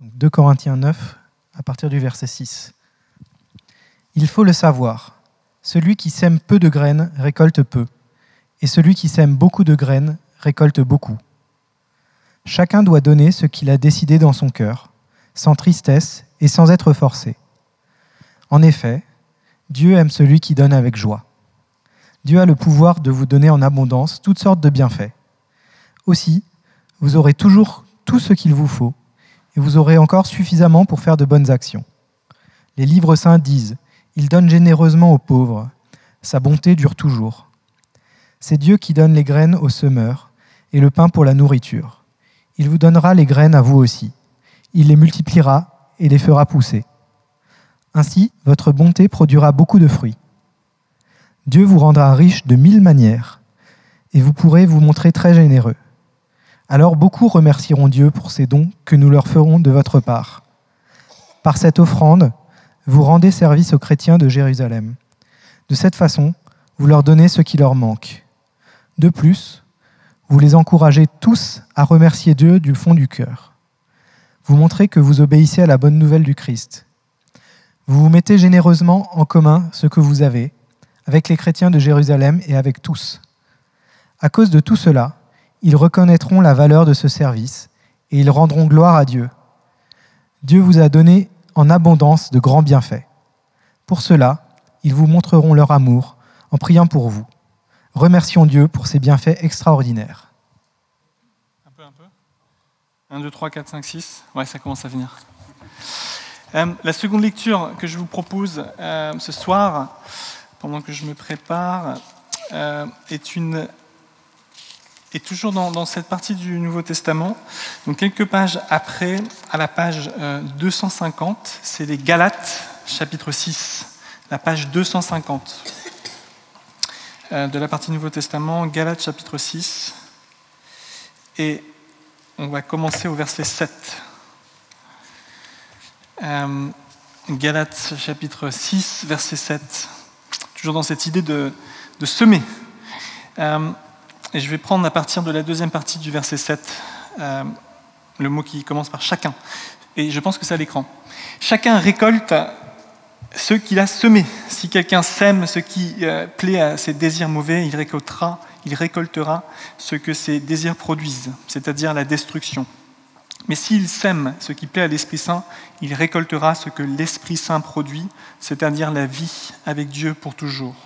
Donc 2 Corinthiens 9, à partir du verset 6. Il faut le savoir. Celui qui sème peu de graines récolte peu, et celui qui sème beaucoup de graines récolte beaucoup. Chacun doit donner ce qu'il a décidé dans son cœur, sans tristesse et sans être forcé. En effet, Dieu aime celui qui donne avec joie. Dieu a le pouvoir de vous donner en abondance toutes sortes de bienfaits. Aussi, vous aurez toujours tout ce qu'il vous faut, et vous aurez encore suffisamment pour faire de bonnes actions. Les livres saints disent, Il donne généreusement aux pauvres, sa bonté dure toujours. C'est Dieu qui donne les graines aux semeurs et le pain pour la nourriture. Il vous donnera les graines à vous aussi. Il les multipliera et les fera pousser. Ainsi, votre bonté produira beaucoup de fruits. Dieu vous rendra riche de mille manières, et vous pourrez vous montrer très généreux. Alors beaucoup remercieront Dieu pour ces dons que nous leur ferons de votre part. Par cette offrande, vous rendez service aux chrétiens de Jérusalem. De cette façon, vous leur donnez ce qui leur manque. De plus, vous les encouragez tous à remercier Dieu du fond du cœur. Vous montrez que vous obéissez à la bonne nouvelle du Christ. Vous vous mettez généreusement en commun ce que vous avez, avec les chrétiens de Jérusalem et avec tous. À cause de tout cela, ils reconnaîtront la valeur de ce service et ils rendront gloire à Dieu. Dieu vous a donné en abondance de grands bienfaits. Pour cela, ils vous montreront leur amour en priant pour vous. Remercions Dieu pour ses bienfaits extraordinaires. Un peu, un peu. 1, 2, 3, 4, 5, 6. Ouais, ça commence à venir. Euh, la seconde lecture que je vous propose euh, ce soir, pendant que je me prépare, euh, est une est toujours dans, cette partie du Nouveau Testament. Quelques pages après, à la page 250, c'est les Galates, chapitre 6, la page 250 de la partie Nouveau Testament, Galates, chapitre 6. Et on va commencer au verset 7. Euh, Galates chapitre 6, verset 7. Toujours dans cette idée de, semer. Euh, et je vais prendre à partir de la deuxième partie du verset 7, euh, le mot qui commence par chacun. Et je pense que c'est à l'écran. Chacun récolte ce qu'il a semé. Si quelqu'un sème ce qui plaît à ses désirs mauvais, il récoltera, il récoltera ce que ses désirs produisent, c'est-à-dire la destruction. Mais s'il sème ce qui plaît à l'Esprit Saint, il récoltera ce que l'Esprit Saint produit, c'est-à-dire la vie avec Dieu pour toujours.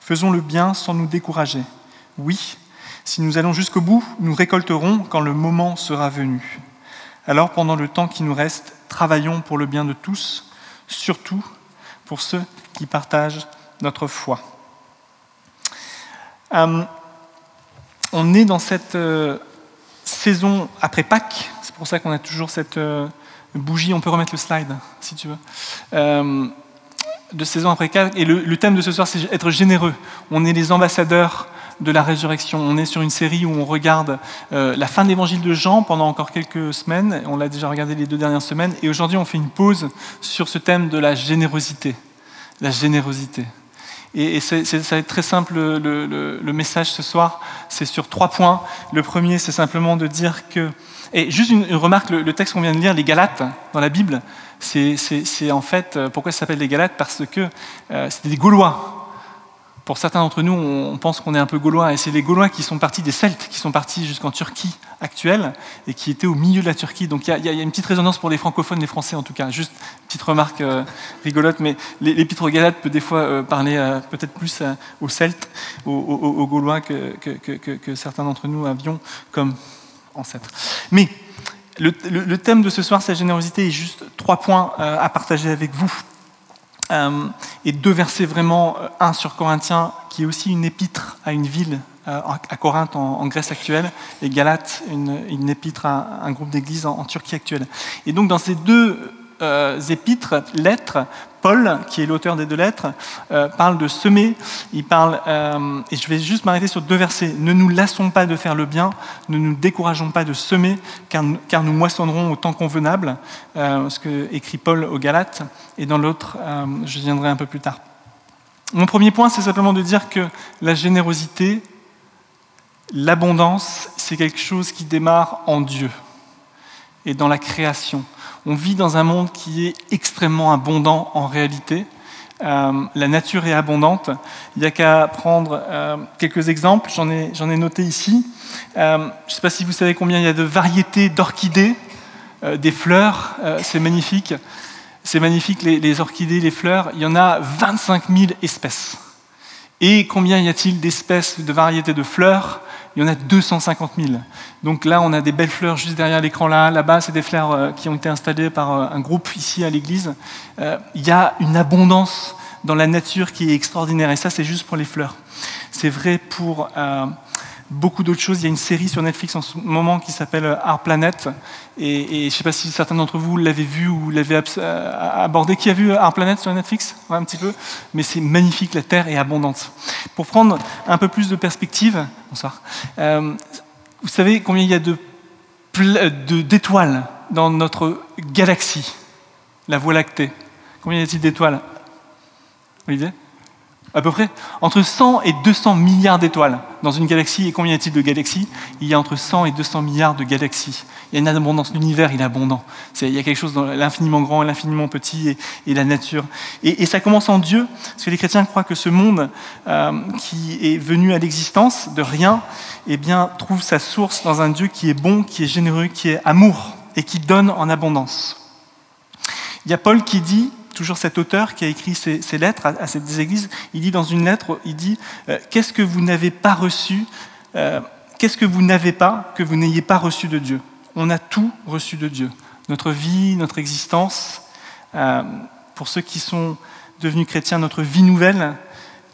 Faisons le bien sans nous décourager. Oui, si nous allons jusqu'au bout, nous récolterons quand le moment sera venu. Alors, pendant le temps qui nous reste, travaillons pour le bien de tous, surtout pour ceux qui partagent notre foi. Euh, on est dans cette euh, saison après Pâques, c'est pour ça qu'on a toujours cette euh, bougie, on peut remettre le slide si tu veux, euh, de saison après Pâques. Et le, thème de ce soir, c'est être généreux. On est les ambassadeurs de la résurrection. On est sur une série où on regarde euh, la fin de l'évangile de Jean pendant encore quelques semaines. On l'a déjà regardé les deux dernières semaines. Et aujourd'hui, on fait une pause sur ce thème de la générosité. La générosité. Et, ça va être très simple, le, message ce soir, c'est sur trois points. Le premier, c'est simplement de dire que... Et juste une, remarque, le, texte qu'on vient de lire, les Galates, dans la Bible, c'est en fait... Euh, pourquoi ça s'appelle les Galates? Parce que euh, c'était des Gaulois pour certains d'entre nous, on pense qu'on est un peu gaulois, et c'est les Gaulois qui sont partis des Celtes, qui sont partis jusqu'en Turquie actuelle, et qui étaient au milieu de la Turquie. Donc il y, a une petite résonance pour les francophones, les Français en tout cas. Juste petite remarque euh, rigolote, mais l'épître aux Galates peut des fois euh, parler euh, peut-être plus aux Celtes, aux, Gaulois que, que, certains d'entre nous avions comme ancêtres. Mais le, le, thème de ce soir, c'est la générosité, et juste trois points à partager avec vous. Euh, et deux versets vraiment, euh, un sur Corinthiens, qui est aussi une épître à une ville euh, à Corinthe en, Grèce actuelle, et Galate, une, épître à un groupe d'églises en, Turquie actuelle. Et donc dans ces deux épîtres, lettres, Paul, qui est l'auteur des deux lettres, parle de semer. Il parle, et je vais juste m'arrêter sur deux versets. Ne nous lassons pas de faire le bien, ne nous décourageons pas de semer, car, nous moissonnerons au temps convenable. ce que écrit Paul aux Galates et dans l'autre, euh, je viendrai un peu plus tard. Mon premier point, c'est simplement de dire que la générosité, l'abondance, c'est quelque chose qui démarre en Dieu. et dans la création. On vit dans un monde qui est extrêmement abondant en réalité. Euh, la nature est abondante. Il n'y a qu'à prendre euh, quelques exemples. J'en ai, noté ici. Euh, je ne sais pas si vous savez combien il y a de variétés d'orchidées, des fleurs. c'est magnifique. C'est magnifique, les, les, orchidées, les fleurs. Il y en a 25 000 espèces. Et combien y a-t-il d'espèces, de variétés de fleurs il y en a 250 000. Donc là, on a des belles fleurs juste derrière l'écran là. Là-bas, c'est des fleurs euh, qui ont été installées par euh, un groupe ici à l'église. Euh, il y a une abondance dans la nature qui est extraordinaire. Et ça, c'est juste pour les fleurs. C'est vrai pour beaucoup d'autres choses. Il y a une série sur Netflix en ce moment qui s'appelle Our Planet. Et, je ne sais pas si certains d'entre vous l'avez vu ou l'avez euh, abordé. Qui a vu Our Planet sur Netflix? Un petit peu. Mais c'est magnifique, la Terre est abondante. Pour prendre un peu plus de perspective, bonsoir. Euh, vous savez combien il y a d'étoiles de, dans notre galaxie, la Voie lactée Combien y a-t-il d'étoiles? Olivier? À peu près? Entre 100 et 200 milliards d'étoiles dans une galaxie. Et combien y a-t-il de galaxies? Il y a entre 100 et 200 milliards de galaxies. Il y a une abondance. L'univers, il est abondant. il y a quelque chose dans l'infiniment grand l'infiniment petit et, la nature. Et, ça commence en Dieu, parce que les chrétiens croient que ce monde euh, qui est venu à l'existence de rien, eh bien, trouve sa source dans un Dieu qui est bon, qui est généreux, qui est amour et qui donne en abondance. Il y a Paul qui dit toujours cet auteur qui a écrit ces, lettres à, ces églises, il dit dans une lettre, il dit euh, Qu'est-ce que vous n'avez pas reçu euh, Qu'est-ce que vous n'avez pas que vous n'ayez pas reçu de Dieu? On a tout reçu de Dieu. Notre vie, notre existence, euh, pour ceux qui sont devenus chrétiens, notre vie nouvelle,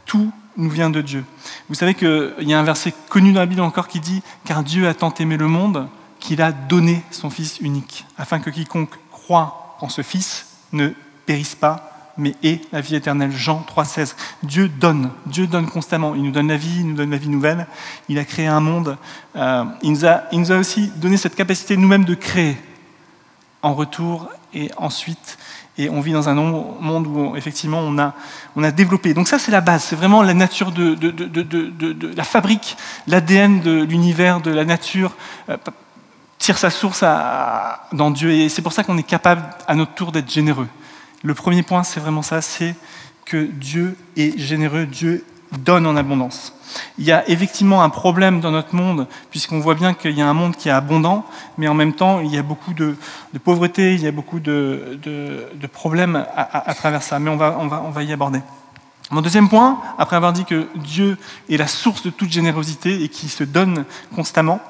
tout nous vient de Dieu. Vous savez qu'il y a un verset connu dans la Bible encore qui dit Car Dieu a tant aimé le monde qu'il a donné son Fils unique, afin que quiconque croit en ce Fils ne périssent pas, mais aient la vie éternelle. Jean 3,16. Dieu donne, Dieu donne constamment. Il nous donne la vie, il nous donne la vie nouvelle. Il a créé un monde. Euh, il, nous a, il, nous a, aussi donné cette capacité nous-mêmes de créer en retour et ensuite. Et on vit dans un monde où effectivement on a, on a développé. Donc ça c'est la base, c'est vraiment la nature de, de, de, de la fabrique, l'ADN de l'univers, de la nature. Euh, tire sa source dans Dieu et c'est pour ça qu'on est capable à notre tour d'être généreux. Le premier point, c'est vraiment ça, c'est que Dieu est généreux, Dieu donne en abondance. Il y a effectivement un problème dans notre monde, puisqu'on voit bien qu'il y a un monde qui est abondant, mais en même temps, il y a beaucoup de, pauvreté, il y a beaucoup de, problèmes à, travers ça. Mais on va, y aborder. Mon deuxième point, après avoir dit que Dieu est la source de toute générosité et qui se donne constamment,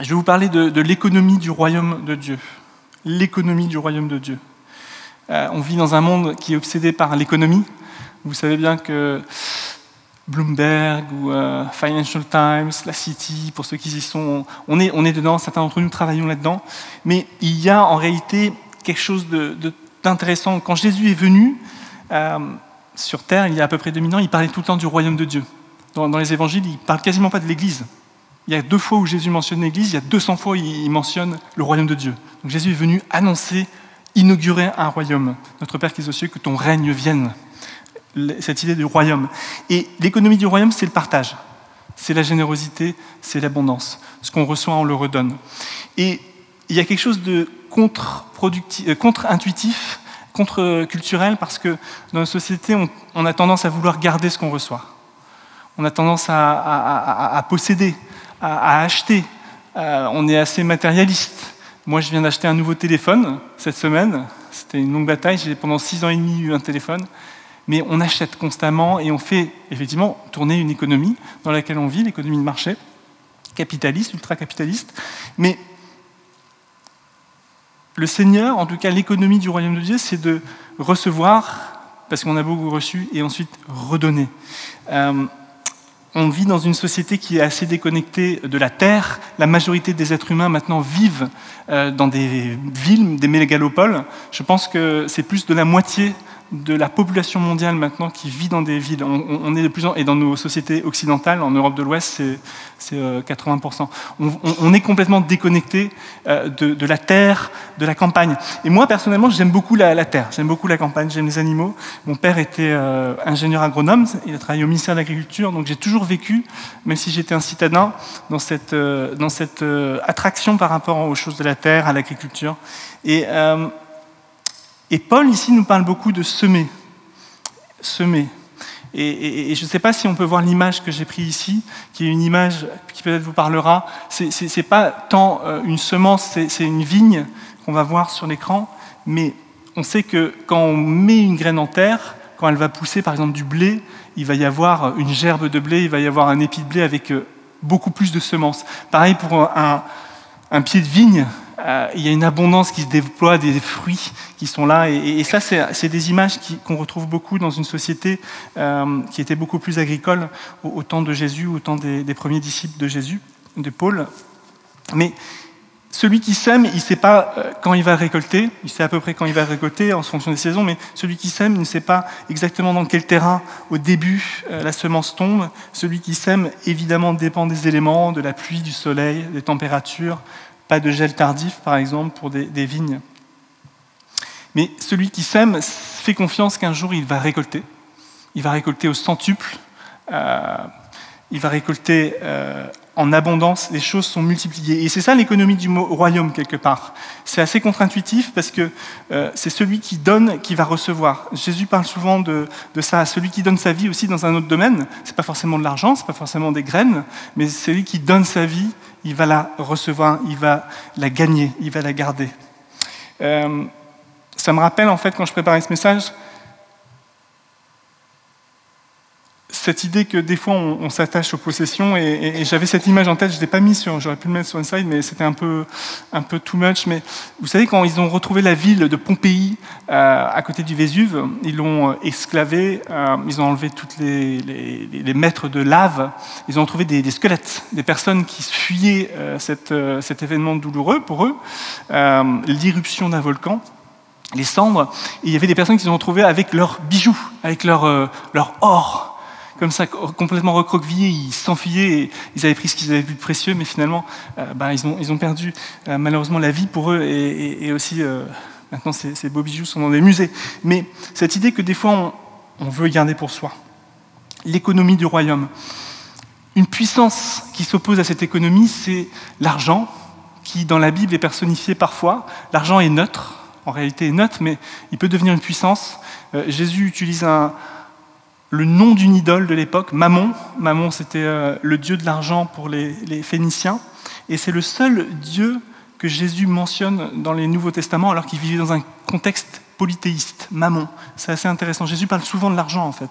je vais vous parler de l'économie du royaume de Dieu. L'économie du royaume de Dieu. Euh, on vit dans un monde qui est obsédé par l'économie. Vous savez bien que Bloomberg ou euh, Financial Times, la City, pour ceux qui y sont, on est, on est dedans, certains d'entre nous travaillons là-dedans. Mais il y a en réalité quelque chose d'intéressant. Quand Jésus est venu euh, sur Terre, il y a à peu près 2000 ans, il parlait tout le temps du royaume de Dieu. Dans, dans les évangiles, il ne parle quasiment pas de l'Église. Il y a deux fois où Jésus mentionne l'Église, il y a 200 fois où il mentionne le royaume de Dieu. Donc Jésus est venu annoncer inaugurer un royaume. Notre Père qui est aux cieux, que ton règne vienne. Cette idée du royaume. Et l'économie du royaume, c'est le partage. C'est la générosité, c'est l'abondance. Ce qu'on reçoit, on le redonne. Et il y a quelque chose de euh, contre-intuitif, contre-culturel, parce que dans nos sociétés, on, a tendance à vouloir garder ce qu'on reçoit. On a tendance à, posséder, à, acheter. Euh, on est assez matérialiste. Moi, je viens d'acheter un nouveau téléphone cette semaine. C'était une longue bataille. J'ai pendant six ans et demi eu un téléphone. Mais on achète constamment et on fait effectivement tourner une économie dans laquelle on vit, l'économie de marché, capitaliste, ultra-capitaliste. Mais le Seigneur, en tout cas l'économie du royaume de Dieu, c'est de recevoir, parce qu'on a beaucoup reçu, et ensuite redonner. Euh, on vit dans une société qui est assez déconnectée de la Terre. La majorité des êtres humains maintenant vivent euh, dans des villes, des mégalopoles. Je pense que c'est plus de la moitié de la population mondiale maintenant qui vit dans des villes. On, est de plus en et dans nos sociétés occidentales, en Europe de l'Ouest, c'est 80%. Euh, on, est complètement déconnecté euh, de, la terre, de la campagne. Et moi, personnellement, j'aime beaucoup la, terre, j'aime beaucoup la campagne, j'aime les animaux. Mon père était euh, ingénieur agronome, il a travaillé au ministère de l'Agriculture, donc j'ai toujours vécu, même si j'étais un citadin, dans cette, dans cette attraction par rapport aux choses de la terre, à l'agriculture. Et et Paul ici nous parle beaucoup de semer. Semer. Et, je ne sais pas si on peut voir l'image que j'ai prise ici, qui est une image qui peut-être vous parlera. Ce n'est pas tant euh, une semence, c'est une vigne qu'on va voir sur l'écran, mais on sait que quand on met une graine en terre, quand elle va pousser par exemple du blé, il va y avoir une gerbe de blé, il va y avoir un épi de blé avec euh, beaucoup plus de semences. Pareil pour un, un pied de vigne, euh, il y a une abondance qui se déploie, des fruits qui sont là. Et, ça, c'est des images qu'on retrouve beaucoup dans une société euh, qui était beaucoup plus agricole au, temps de Jésus, au temps des, premiers disciples de Jésus, de Paul. Mais celui qui sème, il ne sait pas euh, quand il va récolter, il sait à peu près quand il va récolter en fonction des saisons, mais celui qui sème il ne sait pas exactement dans quel terrain au début la semence tombe. Celui qui sème, évidemment, dépend des éléments, de la pluie, du soleil, des températures, pas de gel tardif, par exemple, pour des, vignes. Mais celui qui sème fait confiance qu'un jour il va récolter. Il va récolter au centuple. Euh, il va récolter euh, en abondance. Les choses sont multipliées. Et c'est ça l'économie du mot royaume, quelque part. C'est assez contre-intuitif parce que euh, c'est celui qui donne qui va recevoir. Jésus parle souvent de, de, ça. Celui qui donne sa vie aussi dans un autre domaine. Ce n'est pas forcément de l'argent, ce n'est pas forcément des graines, mais c'est celui qui donne sa vie il va la recevoir, il va la gagner, il va la garder. Euh, ça me rappelle en fait quand je préparais ce message, cette idée que des fois on, s'attache aux possessions et, j'avais cette image en tête, je ne l'ai pas mis sur, j'aurais pu le mettre sur une slide, mais c'était un peu, un peu too much. Mais vous savez, quand ils ont retrouvé la ville de Pompéi euh, à côté du Vésuve, ils l'ont euh, esclavé, euh, ils ont enlevé tous les, les, mètres de lave, ils ont trouvé des, squelettes, des personnes qui fuyaient cet événement douloureux pour eux, l'irruption d'un volcan les cendres, et il y avait des personnes qui ont retrouvées avec leurs bijoux, avec leur, leur or, comme ça, complètement recroquevillés, ils s'enfuyaient, ils avaient pris ce qu'ils avaient vu de précieux, mais finalement, euh, ils, ont, ils, ont, perdu euh, malheureusement la vie pour eux, et, aussi, euh, maintenant, ces, beaux bijoux sont dans des musées. Mais cette idée que des fois, on, on veut garder pour soi. L'économie du royaume. Une puissance qui s'oppose à cette économie, c'est l'argent, qui dans la Bible est personnifié parfois. L'argent est neutre, en réalité est neutre, mais il peut devenir une puissance. Jésus utilise un, le nom d'une idole de l'époque, Mammon. Mammon, c'était euh, le dieu de l'argent pour les, Phéniciens. Et c'est le seul dieu que Jésus mentionne dans les Nouveaux Testaments alors qu'il vivait dans un contexte polythéiste, Mammon. C'est assez intéressant. Jésus parle souvent de l'argent, en fait.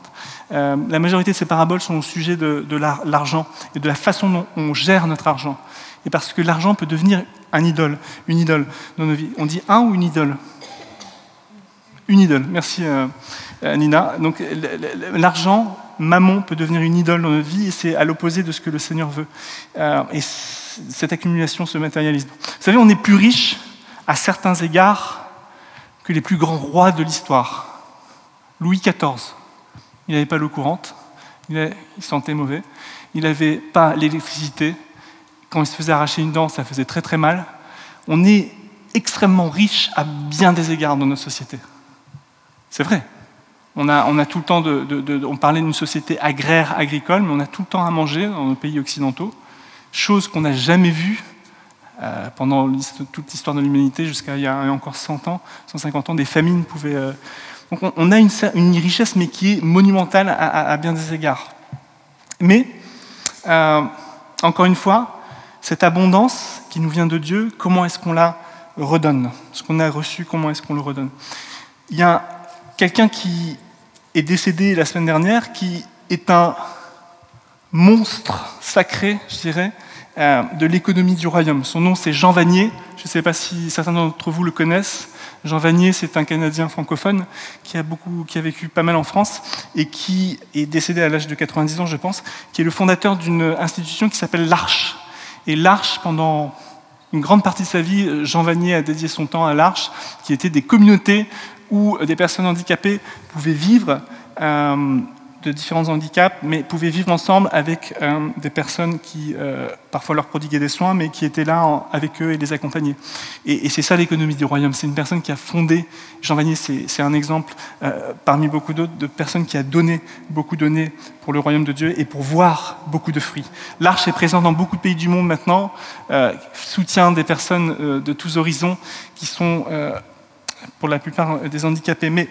Euh, la majorité de ses paraboles sont au sujet de, l'argent et de la façon dont on gère notre argent. Et parce que l'argent peut devenir un idole, une idole dans nos vies. On dit un ou une idole? Une idole. Merci. Euh, Nina. Donc l'argent, mammon, peut devenir une idole dans notre vie et c'est à l'opposé de ce que le Seigneur veut. Euh, et cette accumulation se matérialise. Vous savez, on est plus riche à certains égards que les plus grands rois de l'histoire. Louis XIV, il n'avait pas l'eau courante, il, sentait mauvais, il n'avait pas l'électricité. Quand il se faisait arracher une dent, ça faisait très très mal. On est extrêmement riche à bien des égards dans notre société. C'est vrai. On a, tout le temps de, on parlait d'une société agraire, agricole, mais on a tout le temps à manger dans nos pays occidentaux, chose qu'on n'a jamais vue euh, pendant toute l'histoire de l'humanité jusqu'à il y a encore 100 ans, 150 ans, des famines pouvaient. Euh, donc on, a une, richesse, mais qui est monumentale à, bien des égards. Mais euh, encore une fois, cette abondance qui nous vient de Dieu, comment est-ce qu'on la redonne? Ce qu'on a reçu, comment est-ce qu'on le redonne? Il y a quelqu'un qui est décédé la semaine dernière, qui est un monstre sacré, je dirais, euh, de l'économie du royaume. Son nom, c'est Jean Vanier. Je ne sais pas si certains d'entre vous le connaissent. Jean Vanier, c'est un Canadien francophone qui a, beaucoup, qui a vécu pas mal en France et qui est décédé à l'âge de 90 ans, je pense, qui est le fondateur d'une institution qui s'appelle l'Arche. Et l'Arche, pendant Une grande partie de sa vie, Jean Vanier a dédié son temps à l'Arche, qui était des communautés où des personnes handicapées pouvaient vivre de différents handicaps, mais pouvaient vivre ensemble avec euh, des personnes qui euh, parfois leur prodiguaient des soins, mais qui étaient là avec eux et les accompagnaient. Et, c'est ça l'économie du royaume. C'est une personne qui a fondé, Jean Vanier, c'est un exemple euh, parmi beaucoup d'autres, de personnes qui a donné beaucoup donné pour le royaume de Dieu et pour voir beaucoup de fruits. L'Arche est présente dans beaucoup de pays du monde maintenant, soutient des personnes de tous horizons qui sont pour la plupart des handicapés. Mais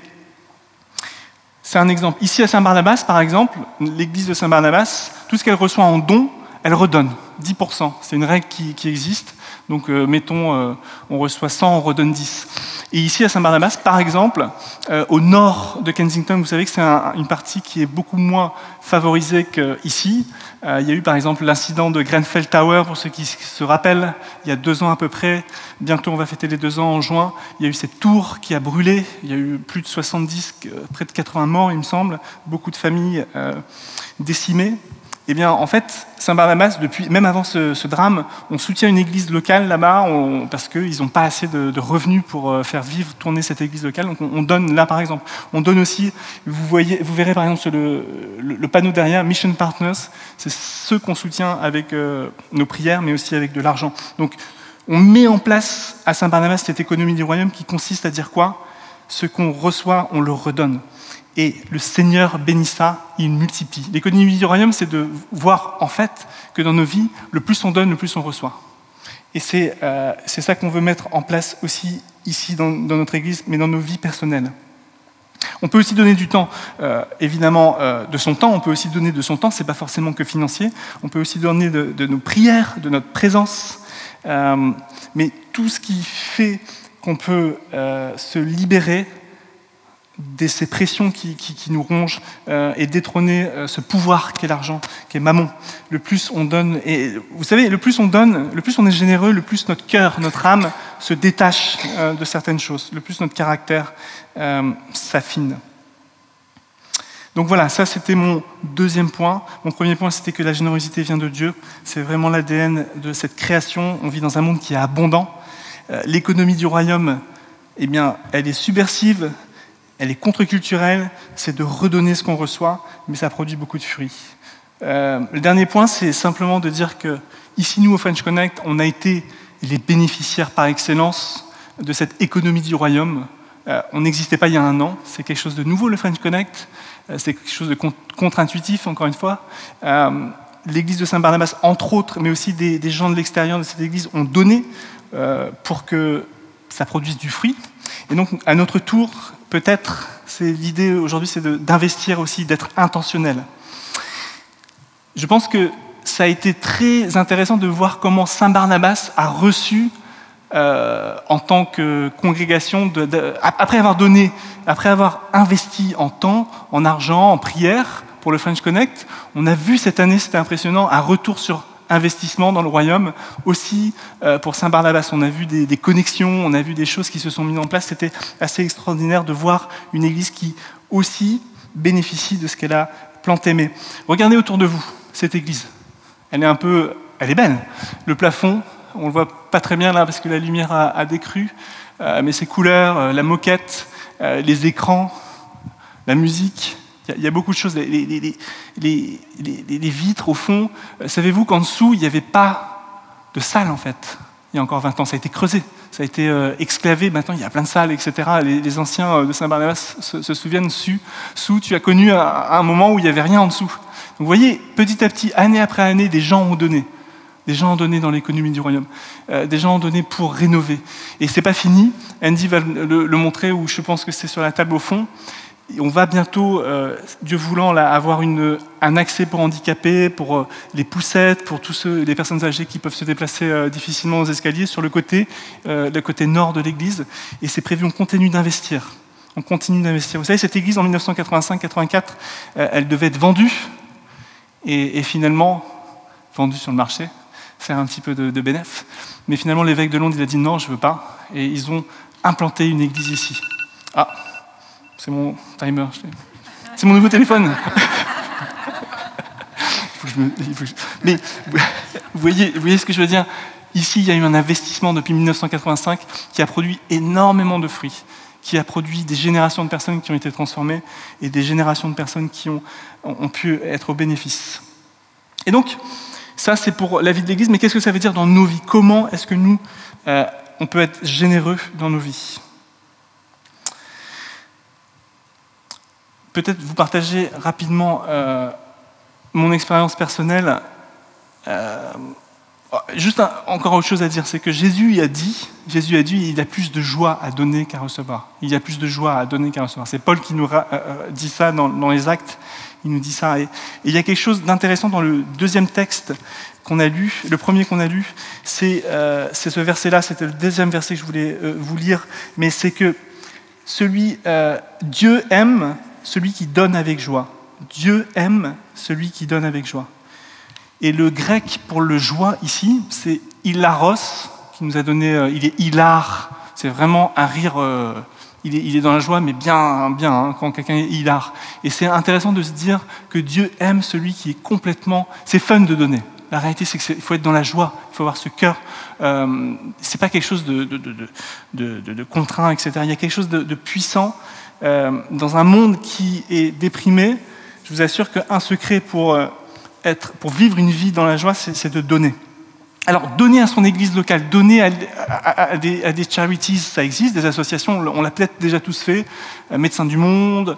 c'est un exemple. Ici à Saint-Barnabas, par exemple, l'église de Saint-Barnabas, tout ce qu'elle reçoit en don, elle redonne 10%. C'est une règle qui, existe. Donc, euh, mettons, euh, on reçoit 100, on redonne 10. Et ici à Saint-Barnabas, par exemple, euh, au nord de Kensington, vous savez que c'est une partie qui est beaucoup moins favorisée qu'ici. Il y a eu par exemple l'incident de Grenfell Tower, pour ceux qui se rappellent, il y a deux ans à peu près. Bientôt on va fêter les deux ans en juin. Il y a eu cette tour qui a brûlé. Il y a eu plus de 70, euh, près de 80 morts, il me semble. Beaucoup de familles décimées. Eh bien, en fait, Saint-Barnabas, depuis, même avant ce, drame, on soutient une église locale là-bas parce qu'ils n'ont pas assez de, revenus pour euh, faire vivre, tourner cette église locale. Donc, on, donne là, par exemple. On donne aussi, vous, voyez, vous verrez par exemple le, panneau derrière, Mission Partners. C'est ceux qu'on soutient avec euh, nos prières, mais aussi avec de l'argent. Donc, on met en place à Saint-Barnabas cette économie du royaume qui consiste à dire quoi? Ce qu'on reçoit, on le redonne et le Seigneur bénit ça, il multiplie. L'économie du royaume, c'est de voir en fait que dans nos vies, le plus on donne, le plus on reçoit. Et c'est euh, ça qu'on veut mettre en place aussi ici dans, notre Église, mais dans nos vies personnelles. On peut aussi donner du temps, euh, évidemment, euh, de son temps. On peut aussi donner de son temps. C'est pas forcément que financier. On peut aussi donner de, de nos prières, de notre présence. mais tout ce qui fait qu'on peut se libérer de ces pressions qui, nous rongent euh, et détrôner euh, ce pouvoir qu'est l'argent, qu'est maman. Le plus on donne, et vous savez, le plus on donne, le plus on est généreux, le plus notre cœur, notre âme se détache euh, de certaines choses, le plus notre caractère s'affine. Donc voilà, ça c'était mon deuxième point. Mon premier point c'était que la générosité vient de Dieu. C'est vraiment l'ADN de cette création. On vit dans un monde qui est abondant. L'économie du royaume, eh bien, elle est subversive, elle est contre-culturelle, c'est de redonner ce qu'on reçoit, mais ça produit beaucoup de fruits. Euh, le dernier point, c'est simplement de dire que ici, nous, au French Connect, on a été les bénéficiaires par excellence de cette économie du royaume. Euh, on n'existait pas il y a un an, c'est quelque chose de nouveau, le French Connect, euh, c'est quelque chose de contre-intuitif, encore une fois. L'église de Saint-Barnabas, entre autres, mais aussi des gens de l'extérieur de cette église, ont donné pour que ça produise du fruit. Et donc, à notre tour, peut-être, c'est l'idée aujourd'hui, c'est d'investir aussi, d'être intentionnel. Je pense que ça a été très intéressant de voir comment Saint Barnabas a reçu, euh, en tant que congrégation, après avoir donné, après avoir investi en temps, en argent, en prière pour le French Connect, on a vu cette année, c'était impressionnant, un retour sur investissement dans le royaume. Aussi, euh, pour Saint-Barnabas, on a vu des, connexions, on a vu des choses qui se sont mises en place. C'était assez extraordinaire de voir une église qui aussi bénéficie de ce qu'elle a planté. Mais regardez autour de vous, cette église. Elle est un peu... Elle est belle. Le plafond, on ne le voit pas très bien là parce que la lumière a, décru, euh, mais ses couleurs, euh, la moquette, les écrans, la musique, il y, a beaucoup de choses. Les, vitres, au fond, euh, savez-vous qu'en dessous, il n'y avait pas de salle, en fait, il y a encore 20 ans. Ça a été creusé, ça a été euh, exclavé. Maintenant, il y a plein de salles, etc. Les, anciens euh, de Saint-Barnabas se, souviennent, sous, tu as connu un, moment où il n'y avait rien en dessous. Donc, vous voyez, petit à petit, année après année, des gens ont donné. Des gens ont donné dans l'économie du royaume. des gens ont donné pour rénover. Et c'est pas fini. Andy va le, le montrer, ou je pense que c'est sur la table au fond on va bientôt, euh, Dieu voulant, avoir un accès pour handicapés, pour euh, les poussettes, pour tous ceux, les personnes âgées qui peuvent se déplacer euh, difficilement aux escaliers sur le côté, le côté nord de l'église. Et c'est prévu, on continue d'investir. On continue d'investir. Vous savez, cette église en 1985-84, elle devait être vendue et, finalement vendue sur le marché, faire un petit peu de, de bénéfice. Mais finalement, l'évêque de Londres, il a dit non, je ne veux pas. Et ils ont implanté une église ici. Ah, c'est mon timer. C'est mon nouveau téléphone. Mais vous voyez, vous voyez ce que je veux dire? Ici, il y a eu un investissement depuis 1985 qui a produit énormément de fruits, qui a produit des générations de personnes qui ont été transformées et des générations de personnes qui ont, pu être au bénéfice. Et donc, ça, c'est pour la vie de l'Église, mais qu'est-ce que ça veut dire dans nos vies? Comment est-ce que nous, euh, on peut être généreux dans nos vies? Peut-être vous partager rapidement euh, mon expérience personnelle. Euh, juste encore autre chose à dire, c'est que Jésus a dit, Jésus a dit, il a plus de joie à donner qu'à recevoir. Il y a plus de joie à donner qu'à recevoir. C'est Paul qui nous dit ça dans, les actes il nous dit ça. Et, il y a quelque chose d'intéressant dans le deuxième texte qu'on a lu. Le premier qu'on a lu, c'est euh, ce verset-là, c'était le deuxième verset que je voulais euh, vous lire, mais c'est que celui, euh, Dieu aime celui qui donne avec joie. Dieu aime celui qui donne avec joie. Et le grec pour le joie ici, c'est hilaros, qui nous a donné, il est hilar, c'est vraiment un rire il est, dans la joie, mais bien, bien hein, quand quelqu'un est hilar. Et c'est intéressant de se dire que Dieu aime celui qui est complètement. C'est fun de donner. La réalité, c'est qu'il faut être dans la joie, il faut avoir ce cœur. Euh, c'est pas quelque chose de, contraint, etc. Il y a quelque chose de, puissant. Euh, dans un monde qui est déprimé, je vous assure qu'un secret pour, euh, vivre une vie dans la joie, c'est de donner. Alors, donner à son église locale, donner à, des, charities, ça existe, des associations, on l'a peut-être déjà tous fait, euh, Médecins du Monde,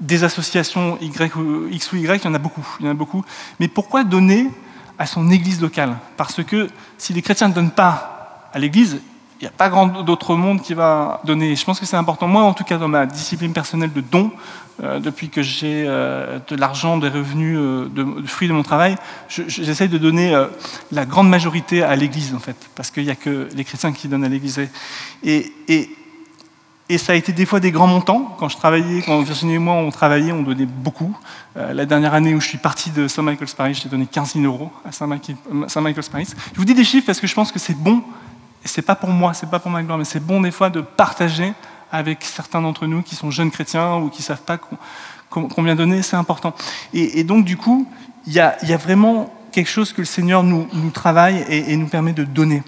des associations X ou Y, il y en a beaucoup, il y en a beaucoup. Mais pourquoi donner à son église locale? Parce que si les chrétiens ne donnent pas à l'église, n'y a pas grand d'autre monde qui va donner. Je pense que c'est important. Moi, en tout cas, dans ma discipline personnelle de don, euh, depuis que j'ai euh, de l'argent, des revenus, euh, de, fruits de mon travail, j'essaye de donner la grande majorité à l'Église, en fait, parce qu'il n'y a que les chrétiens qui donnent à l'Église. Et, ça a été des fois des grands montants. Quand je travaillais, quand Virginie et moi, on travaillait, on donnait beaucoup. la dernière année où je suis parti de Saint Michael's Paris, j'ai donné 15 000 euros à Saint Michael's Paris. Je vous dis des chiffres parce que je pense que c'est bon, et c'est pas pour moi, c'est pas pour ma gloire, mais c'est bon des fois de partager avec certains d'entre nous qui sont jeunes chrétiens ou qui savent pas combien donner, c'est important. Et, donc, du coup, il y, a, vraiment quelque chose que le Seigneur nous, travaille et, nous permet de donner.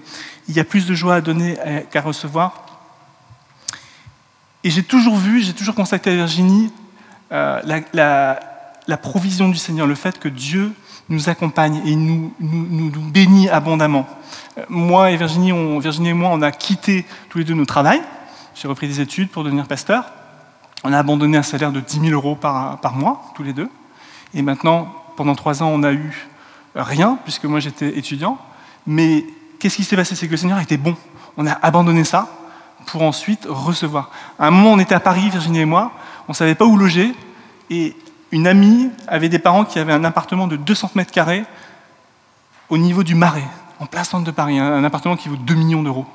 Il y a plus de joie à donner qu'à recevoir. Et j'ai toujours vu, j'ai toujours constaté à Virginie euh, la, provision du Seigneur, le fait que Dieu nous accompagne et nous, nous, bénit abondamment. Euh, moi et Virginie, on, Virginie et moi, on a quitté tous les deux nos travail j'ai repris des études pour devenir pasteur. On a abandonné un salaire de 10 000 euros par, par mois, tous les deux. Et maintenant, pendant trois ans, on n'a eu rien, puisque moi j'étais étudiant. Mais qu'est-ce qui s'est passé? C'est que le Seigneur était bon. On a abandonné ça pour ensuite recevoir. À un moment, on était à Paris, Virginie et moi, on ne savait pas où loger, et une amie avait des parents qui avaient un appartement de 200 mètres carrés au niveau du Marais, en plein centre de Paris, un appartement qui vaut 2 millions d'euros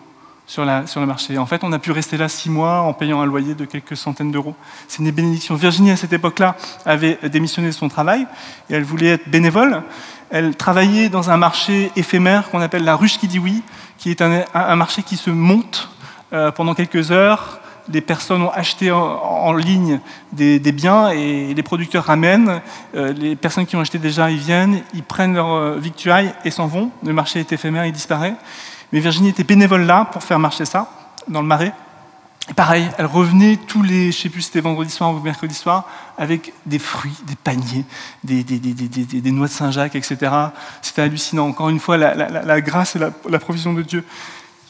sur, le marché. En fait, on a pu rester là six mois en payant un loyer de quelques centaines d'euros. C'est une bénédiction. Virginie, à cette époque-là, avait démissionné de son travail et elle voulait être bénévole. Elle travaillait dans un marché éphémère qu'on appelle la ruche qui dit oui, qui est un, marché qui se monte euh, pendant quelques heures. Les personnes ont acheté en, ligne des, biens et les producteurs ramènent. Euh, les personnes qui ont acheté déjà, ils viennent, ils prennent leur euh, victuailles et s'en vont. Le marché est éphémère, il disparaît. Mais Virginie était bénévole là pour faire marcher ça, dans le marais. Et pareil, elle revenait tous les, je sais plus c'était vendredi soir ou mercredi soir, avec des fruits, des paniers, des, noix de Saint-Jacques, etc. C'était hallucinant. Encore une fois, la grâce et la, provision de Dieu.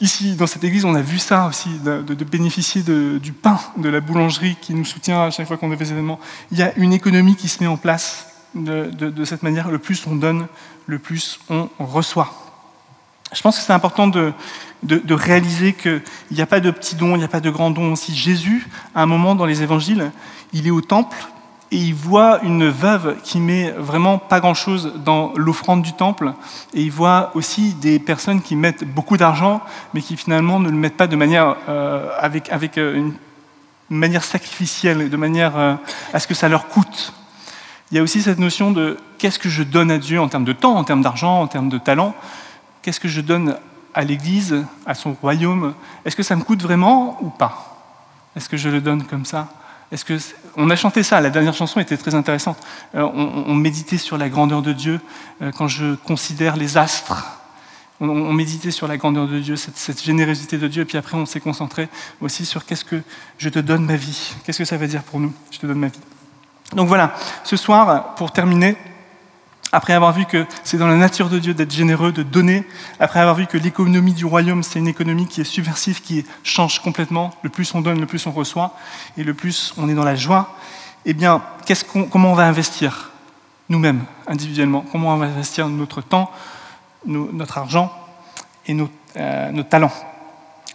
Ici, dans cette église, on a vu ça aussi, de, de, bénéficier de, du pain de la boulangerie qui nous soutient à chaque fois qu'on a des événements. Il y a une économie qui se met en place de, de cette manière. Le plus on donne, le plus on reçoit. Je pense que c'est important de, de, réaliser qu'il n'y a pas de petits dons, il n'y a pas de grands dons aussi. Jésus, à un moment dans les évangiles, il est au temple et il voit une veuve qui met vraiment pas grand-chose dans l'offrande du temple. Et il voit aussi des personnes qui mettent beaucoup d'argent, mais qui finalement ne le mettent pas de manière, euh, avec, avec euh, une manière sacrificielle, de manière euh, à ce que ça leur coûte. Il y a aussi cette notion de qu'est-ce que je donne à Dieu en termes de temps, en termes d'argent, en termes de talent. Qu'est-ce que je donne à l'Église, à son royaume? Est-ce que ça me coûte vraiment ou pas? Est-ce que je le donne comme ça? Est-ce que on a chanté ça, la dernière chanson était très intéressante. Euh, on, méditait sur la grandeur de Dieu. Euh, quand je considère les astres, on, méditait sur la grandeur de Dieu, cette, générosité de Dieu, et puis après on s'est concentré aussi sur qu'est-ce que je te donne ma vie, qu'est-ce que ça veut dire pour nous, je te donne ma vie. Donc voilà, ce soir, pour terminer, après avoir vu que c'est dans la nature de Dieu d'être généreux, de donner, après avoir vu que l'économie du royaume, c'est une économie qui est subversive, qui change complètement, le plus on donne, le plus on reçoit, et le plus on est dans la joie, eh bien, comment on va investir nous-mêmes, individuellement? Comment on va investir notre temps, notre argent et euh, nos, talents?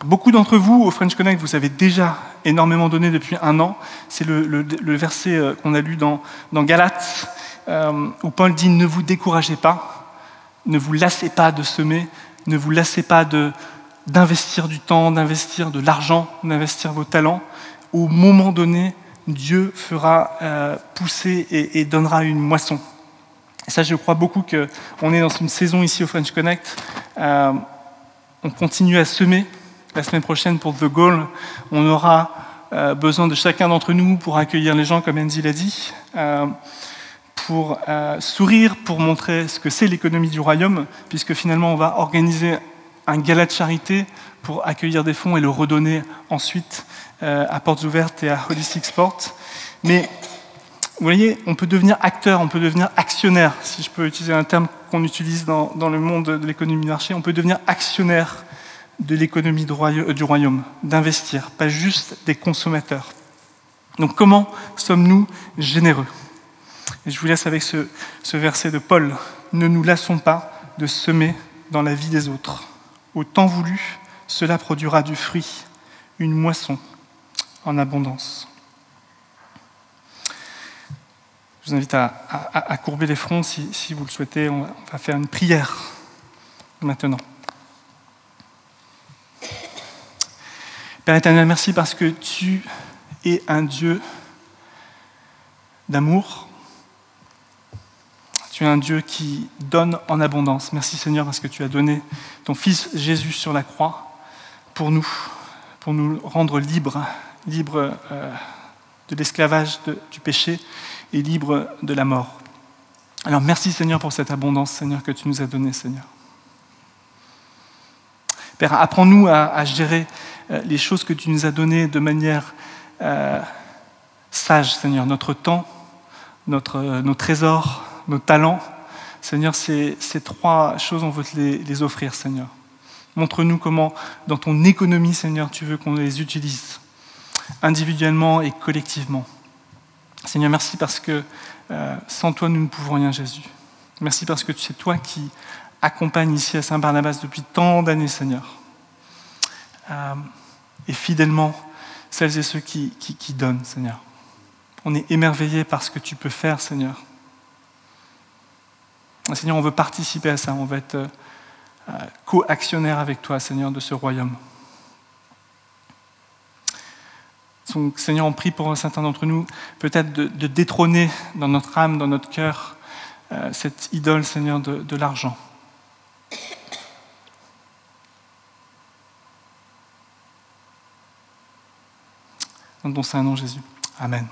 Beaucoup d'entre vous au French Connect, vous avez déjà énormément donné depuis un an. C'est le, verset euh, qu'on a lu dans, dans Galates, euh, où Paul dit Ne vous découragez pas, ne vous lassez pas de semer, ne vous lassez pas d'investir du temps, d'investir de l'argent, d'investir vos talents. Au moment donné, Dieu fera pousser et donnera une moisson. Et ça, je crois beaucoup qu'on est dans une saison ici au French Connect. Euh, on continue à semer. La semaine prochaine, pour The Goal, on aura euh, besoin de chacun d'entre nous pour accueillir les gens, comme Andy l'a dit, euh, pour sourire, pour montrer ce que c'est l'économie du royaume, puisque finalement, on va organiser un gala de charité pour accueillir des fonds et le redonner ensuite à Portes Ouvertes et à Holistic Sport. Mais vous voyez, on peut devenir acteur, on peut devenir actionnaire, si je peux utiliser un terme qu'on utilise dans, le monde de l'économie de marché, on peut devenir actionnaire de l'économie du royaume, d'investir, pas juste des consommateurs. Donc comment sommes-nous généreux? Je vous laisse avec ce, ce verset de Paul. Ne nous lassons pas de semer dans la vie des autres. Au temps voulu, cela produira du fruit, une moisson en abondance. Je vous invite à, courber les fronts si, vous le souhaitez. On va faire une prière maintenant. Père éternel, merci parce que tu es un Dieu d'amour. Tu es un Dieu qui donne en abondance. Merci Seigneur parce que tu as donné ton Fils Jésus sur la croix pour nous, pour nous rendre libres, libres euh, de l'esclavage du péché et libre de la mort. Alors merci Seigneur pour cette abondance, Seigneur, que tu nous as donnée, Seigneur. Père, apprends-nous à, gérer euh, les choses que tu nous as données de manière euh, sage, Seigneur. Notre temps, notre, nos trésors, nos talents. Seigneur, ces, trois choses, on veut te les, offrir, Seigneur. Montre-nous comment, dans ton économie, Seigneur, tu veux qu'on les utilise, individuellement et collectivement. Seigneur, merci parce que euh, sans toi, nous ne pouvons rien, Jésus. Merci parce que c'est toi qui accompagne ici à Saint-Barnabas depuis tant d'années, Seigneur. Euh, et fidèlement, celles et ceux qui, qui, donnent, Seigneur. On est émerveillés par ce que tu peux faire, Seigneur. Seigneur, on veut participer à ça, on veut être euh, co-actionnaire avec toi, Seigneur, de ce royaume. Seigneur, on prie pour certains d'entre nous, peut-être de, détrôner dans notre âme, dans notre cœur, euh, cette idole, Seigneur, de, de l'argent. Dans ton Saint-Nom, Jésus. Amen.